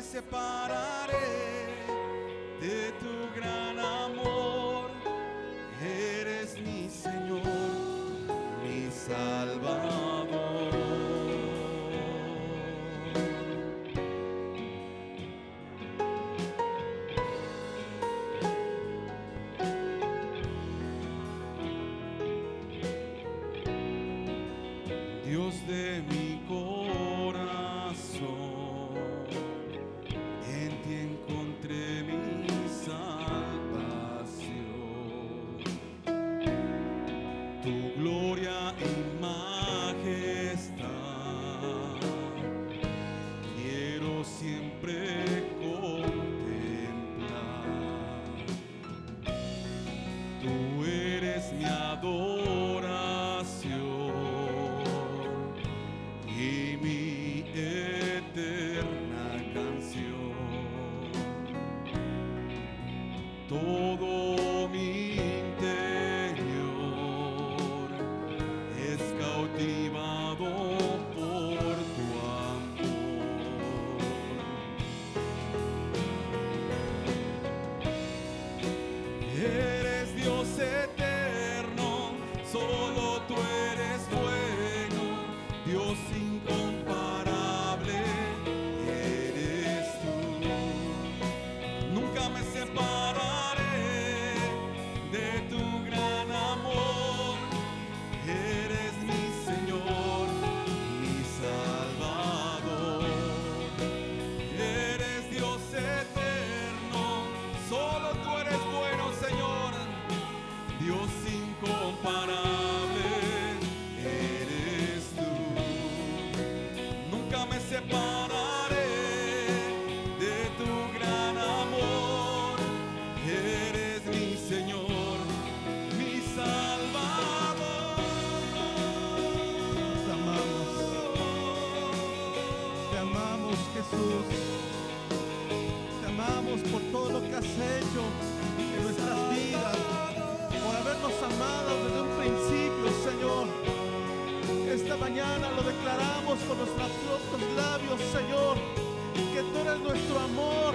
me separaré de tu gran amor, declaramos con nuestros labios, Señor, que tú eres nuestro amor,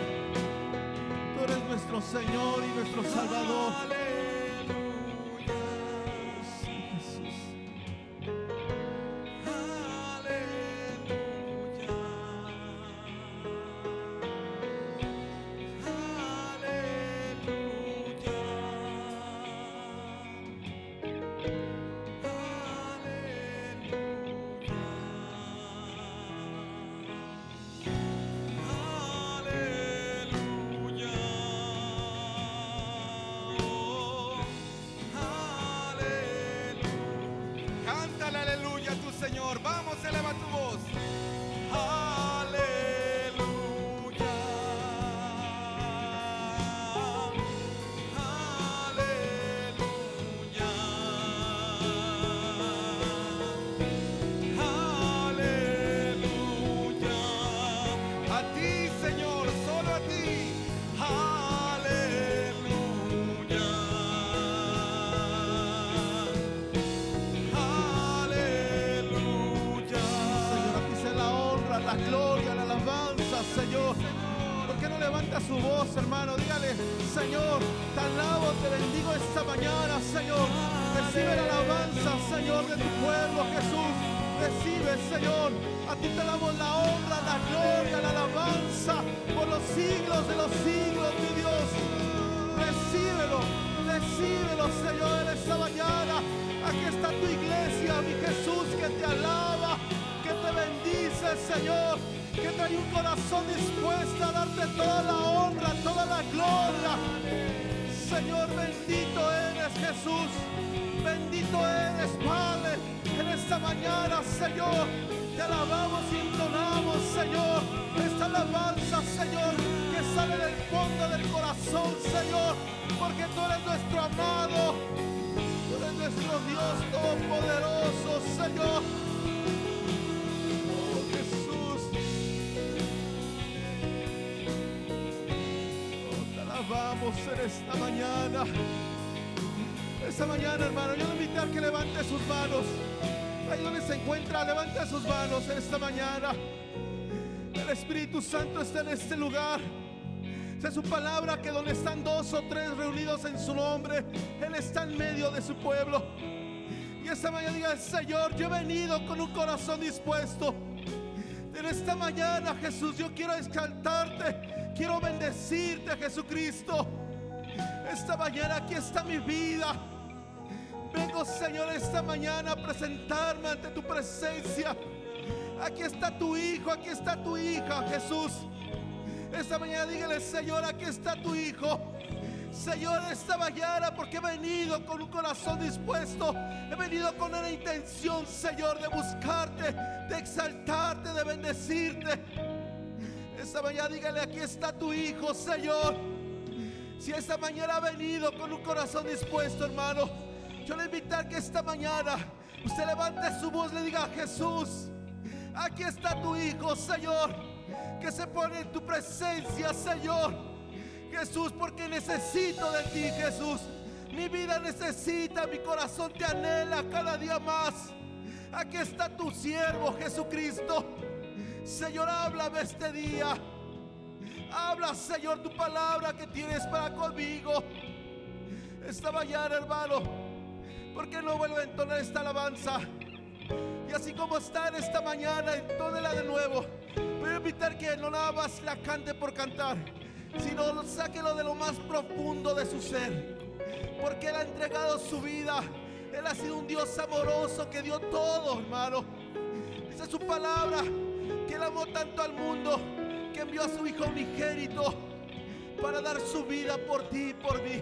tú eres nuestro Señor y nuestro Salvador. Gloria, la alabanza, Señor. ¿Por qué no levanta su voz, hermano? Dígale, Señor, te alabo, te bendigo esta mañana, Señor. Recibe la alabanza, Señor, de tu pueblo, Jesús. Recibe, Señor. A ti te damos la honra, la gloria, la alabanza por los siglos de los siglos, mi Dios. Recíbelo, recíbelo, Señor, en esta mañana. Aquí está tu iglesia, mi Jesús, que te alaba, Señor, que trae un corazón dispuesto a darte toda la honra, toda la gloria. Señor, bendito eres Jesús, bendito eres Padre. En esta mañana, Señor, te alabamos y entonamos, Señor, esta alabanza, Señor, que sale del fondo del corazón, Señor, porque tú eres nuestro amado, tú eres nuestro Dios todopoderoso, Señor. En esta mañana. Esta mañana, hermano, yo le invito a que levante sus manos. Ahí donde se encuentra, levante sus manos en esta mañana. El Espíritu Santo está en este lugar. Es su palabra que donde están dos o tres reunidos en su nombre, Él está en medio de su pueblo. Y esta mañana diga, Señor, yo he venido con un corazón dispuesto. En esta mañana, Jesús, yo quiero exaltarte, quiero bendecirte, Jesucristo. Esta mañana aquí está mi vida. Vengo, Señor, esta mañana a presentarme ante tu presencia. Aquí está tu hijo, aquí está tu hija, Jesús. Esta mañana dígale, Señor, aquí está tu hijo. Señor, esta mañana porque he venido con un corazón dispuesto. He venido con una intención, Señor, de buscarte, de exaltarte, de bendecirte. Esta mañana dígale, aquí está tu hijo, Señor. Si esta mañana ha venido con un corazón dispuesto, hermano, yo le invito a que esta mañana usted levante su voz, le diga Jesús, aquí está tu hijo, Señor que se pone en tu presencia, Señor. Jesús, porque necesito de ti, Jesús. Mi vida necesita, mi corazón te anhela cada día más. Aquí está tu siervo, Jesucristo. Señor, háblame este día. Habla, Señor, tu palabra que tienes para conmigo. Esta mañana, hermano, ¿por qué no vuelve a entonar esta alabanza? Y así como está en esta mañana, entónela de nuevo. Voy a invitar que no nada más la cante por cantar, sino sáquelo de lo más profundo de su ser. Porque Él ha entregado su vida. Él ha sido un Dios amoroso que dio todo, hermano. Dice su palabra que Él amó tanto al mundo que envió a su Hijo unigénito para dar su vida por ti y por mí.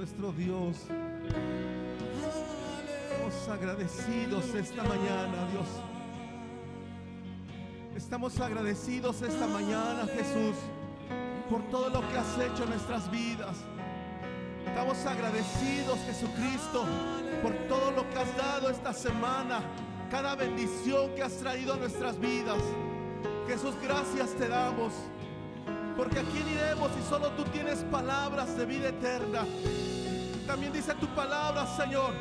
Nuestro Dios. Estamos agradecidos esta mañana, Dios. Estamos agradecidos esta mañana, Jesús, por todo lo que has hecho en nuestras vidas. Estamos agradecidos, Jesucristo, por todo lo que has dado esta semana, cada bendición que has traído a nuestras vidas. Jesús, gracias te damos. Porque a quién iremos si solo tú tienes palabras de vida eterna. También dice tu palabra, Señor,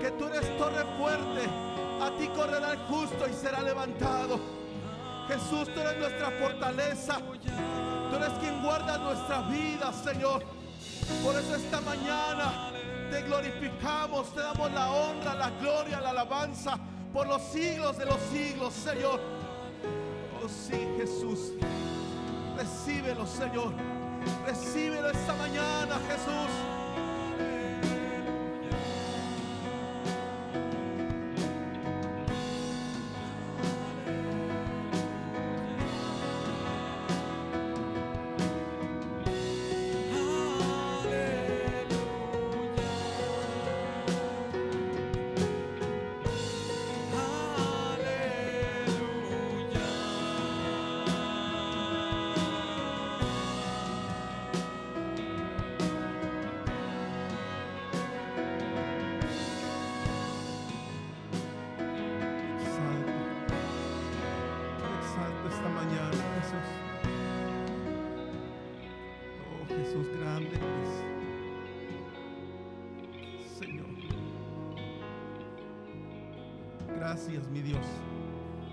que tú eres torre fuerte. A ti correrá el justo y será levantado. Jesús, tú eres nuestra fortaleza. Tú eres quien guarda nuestra vida, Señor. Por eso esta mañana te glorificamos, te damos la honra, la gloria, la alabanza por los siglos de los siglos, Señor. Oh sí, Jesús. Recíbelo, Señor. Recíbelo esta mañana, Jesús. Señor. Gracias, mi Dios.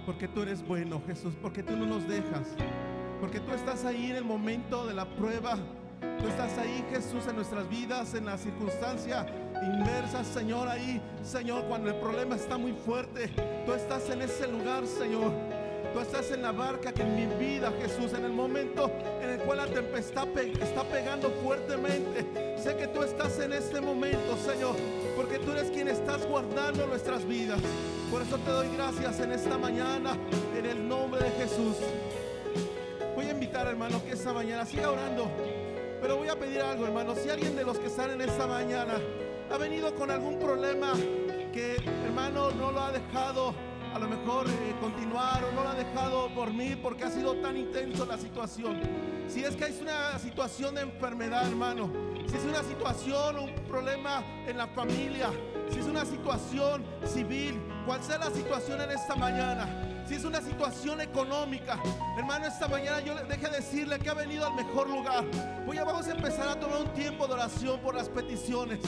Porque tú eres bueno, Jesús. Porque tú no nos dejas. Porque tú estás ahí en el momento de la prueba. Tú estás ahí, Jesús, en nuestras vidas, en la circunstancia inmersa, Señor, ahí, Señor, cuando el problema está muy fuerte. Tú estás en ese lugar, Señor. Tú estás en la barca que en mi vida, Jesús, en el momento en el cual la tempestad pe- está pegando fuertemente. Sé que tú estás en este momento, Señor, porque tú eres quien estás guardando nuestras vidas. Por eso te doy gracias en esta mañana, en el nombre de Jesús. Voy a invitar, hermano, que esta mañana siga orando. Pero voy a pedir algo, hermano. Si alguien de los que están en esta mañana ha venido con algún problema que, hermano, no lo ha dejado a lo mejor eh, continuar o no lo ha dejado dormir porque ha sido tan intenso la situación. Si es que es una situación de enfermedad, hermano. Si es una situación un problema en la familia. Si es una situación civil. Cual sea la situación en esta mañana si es una situación económica, hermano, esta mañana yo deje decirle que ha venido al mejor lugar. Voy a, vamos a empezar a tomar un tiempo de oración por las peticiones.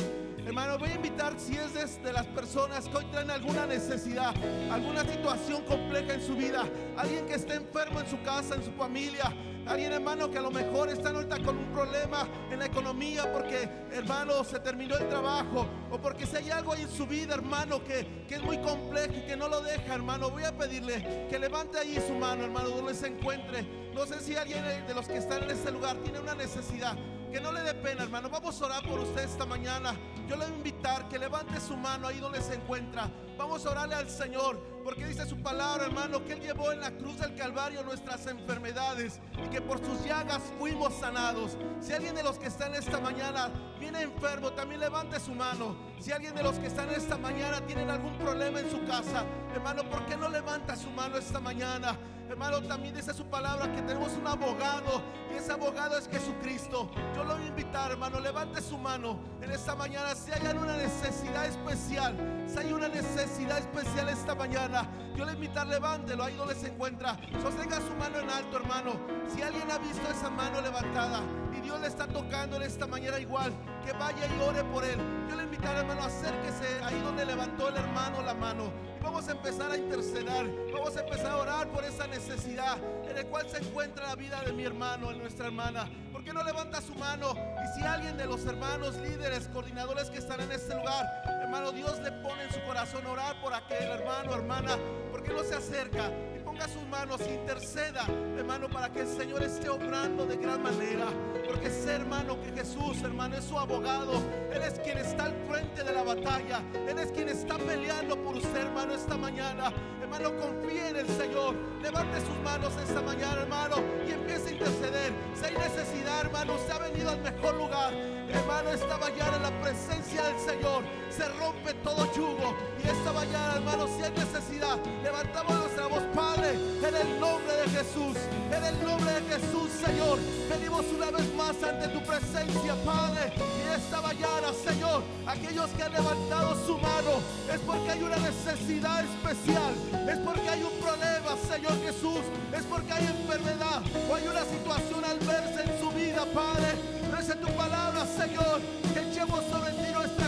Hermano, voy a invitar si es de, las personas que hoy traen alguna necesidad, alguna situación compleja en su vida, alguien que esté enfermo en su casa, en su familia, alguien hermano que a lo mejor está ahorita con un problema en la economía porque hermano se terminó el trabajo o porque si hay algo ahí en su vida hermano que, que es muy complejo y que no lo deja hermano voy a pedirle que levante ahí su mano hermano donde se encuentre. No sé si alguien de los que están en este lugar tiene una necesidad que no le dé pena, hermano. Vamos a orar por usted esta mañana. Yo le voy a invitar que levante su mano ahí donde se encuentra. Vamos a orarle al Señor, porque dice su palabra, hermano, que Él llevó en la cruz del Calvario nuestras enfermedades y que por sus llagas fuimos sanados. Si alguien de los que están esta mañana viene enfermo, también levante su mano. Si alguien de los que están esta mañana tienen algún problema en su casa, hermano, ¿por qué no levanta su mano esta mañana? Hermano, también dice su palabra que tenemos un abogado y ese abogado es Jesucristo. Yo lo voy a invitar, hermano, levante su mano en esta mañana. Si hay una necesidad especial, si hay una necesidad especial esta mañana, yo le invitar, levántelo ahí donde se encuentra. Sostenga su mano en alto, hermano. Si alguien ha visto esa mano levantada y Dios le está tocando en esta mañana igual, que vaya y ore por él. Yo le invitar, hermano, acérquese ahí donde levantó el hermano la mano. Y vamos a empezar a interceder. Vamos a empezar a orar por esa necesidad en el cual se encuentra la vida de mi hermano, de nuestra hermana. ¿Por qué no levanta su mano? Y si alguien de los hermanos, líderes, coordinadores que están en este lugar, hermano, Dios le pone en su corazón orar por aquel hermano, hermana, ¿por qué no se acerca? Y ponga sus manos interceda, hermano, para que el Señor esté obrando de gran manera. Porque sé, hermano, que Jesús, hermano, es su abogado. Él es quien está al frente de la batalla. Él es quien está peleando por usted, hermano, esta mañana. Hermano, confíe en el Señor. Levante sus manos esta mañana, hermano, y empiece a interceder. Si hay necesidad, hermano, usted ha venido al mejor lugar. Hermano, esta mañana en la presencia del Señor se rompe todo yugo. Y esta mañana, hermano, si hay necesidad, levantamos nuestra voz, Padre, en el nombre de Jesús. En el nombre de Jesús, Señor, venimos una vez más ante tu presencia, Padre. Y esta mañana, Señor, aquellos que han levantado su mano es porque hay una necesidad especial. Es porque hay un problema, Señor Jesús. Es porque hay enfermedad o hay una situación al verse en su vida, Padre. En tu palabra, Señor, que echemos sobre ti nuestra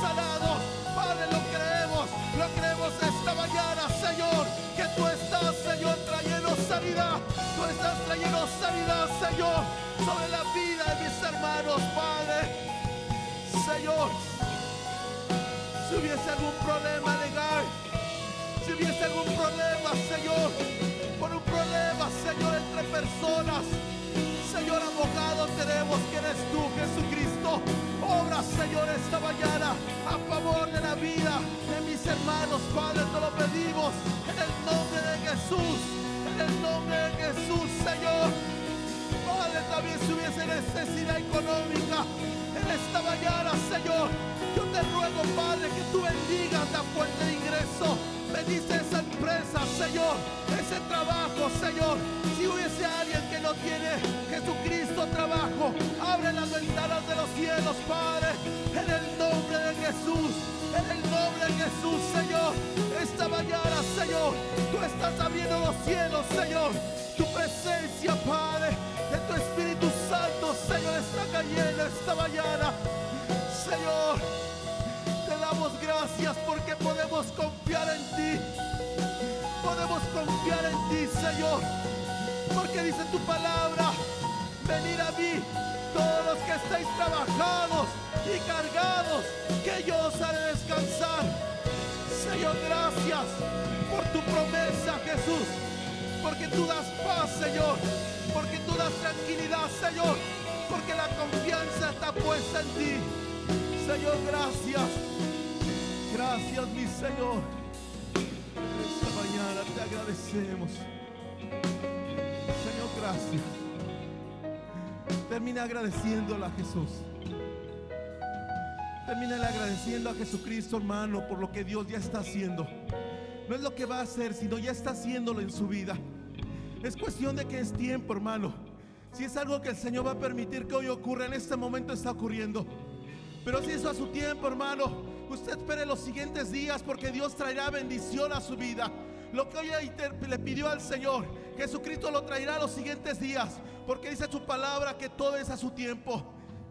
Padre, lo creemos, lo creemos esta mañana, Señor, que tú estás, Señor, trayendo sanidad. Tú estás trayendo sanidad, Señor, sobre la vida de mis hermanos, Padre. Señor, si hubiese algún problema legal, si hubiese algún problema, Señor, por un problema, Señor, entre personas, Señor, esta mañana a favor de la vida de mis hermanos, Padre, te lo pedimos en el nombre de Jesús, en el nombre de Jesús, Señor. Padre, también si hubiese necesidad económica en esta mañana, Señor, yo te ruego, Padre, que tú bendigas la fuente de ingreso. Bendice esa empresa, Señor, ese trabajo, Señor. Si hubiese alguien no tiene Jesucristo trabajo, abre las ventanas de los cielos, Padre, en el nombre de Jesús, en el nombre de Jesús, Señor. Esta mañana, Señor, tú estás abriendo los cielos, Señor. Tu presencia, Padre, de tu Espíritu Santo, Señor, está cayendo esta mañana. Señor, te damos gracias porque podemos confiar en ti. Podemos confiar en ti, Señor. Porque dice tu palabra, venid a mí todos los que estáis trabajados y cargados, que yo os haré descansar. Señor, gracias por tu promesa, Jesús. Porque tú das paz, Señor. Porque tú das tranquilidad, Señor. Porque la confianza está puesta en ti. Señor, gracias. Gracias, mi Señor. Esta mañana te agradecemos. Termina agradeciéndole a Jesús. Termina agradeciendo a Jesucristo, hermano, por lo que Dios ya está haciendo. No es lo que va a hacer, sino ya está haciéndolo en su vida. Es cuestión de que es tiempo, hermano. Si es algo que el Señor va a permitir que hoy ocurra, en este momento está ocurriendo. Pero si eso a su tiempo, hermano, usted espere los siguientes días porque Dios traerá bendición a su vida. Lo que hoy le pidió al Señor, Jesucristo lo traerá los siguientes días, porque dice su palabra que todo es a su tiempo.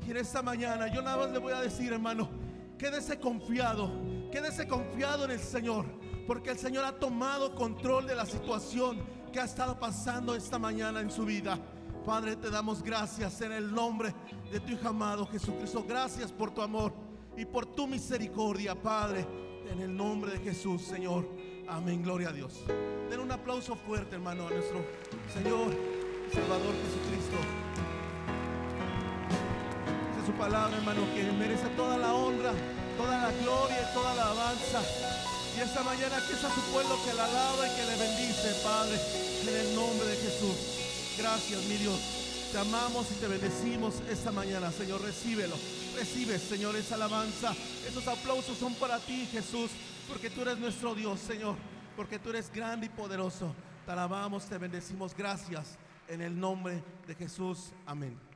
Y en esta mañana yo nada más le voy a decir, hermano, quédese confiado, quédese confiado en el Señor, porque el Señor ha tomado control de la situación que ha estado pasando esta mañana en su vida. Padre, te damos gracias en el nombre de tu Hijo amado Jesucristo. Gracias por tu amor y por tu misericordia, Padre, en el nombre de Jesús, Señor. Amén, gloria a Dios. Den un aplauso fuerte, hermano, a nuestro Señor Salvador Jesucristo. Dice su palabra, hermano, que merece toda la honra, toda la gloria y toda la alabanza. Y esta mañana que es a su pueblo que la alaba y que le bendice, Padre, en el nombre de Jesús. Gracias, mi Dios. Te amamos y te bendecimos esta mañana, Señor. Recíbelo. Recibe, Señor, esa alabanza. Esos aplausos son para ti, Jesús, porque tú eres nuestro Dios, Señor. Porque tú eres grande y poderoso. Te alabamos, te bendecimos. Gracias. En el nombre de Jesús. Amén.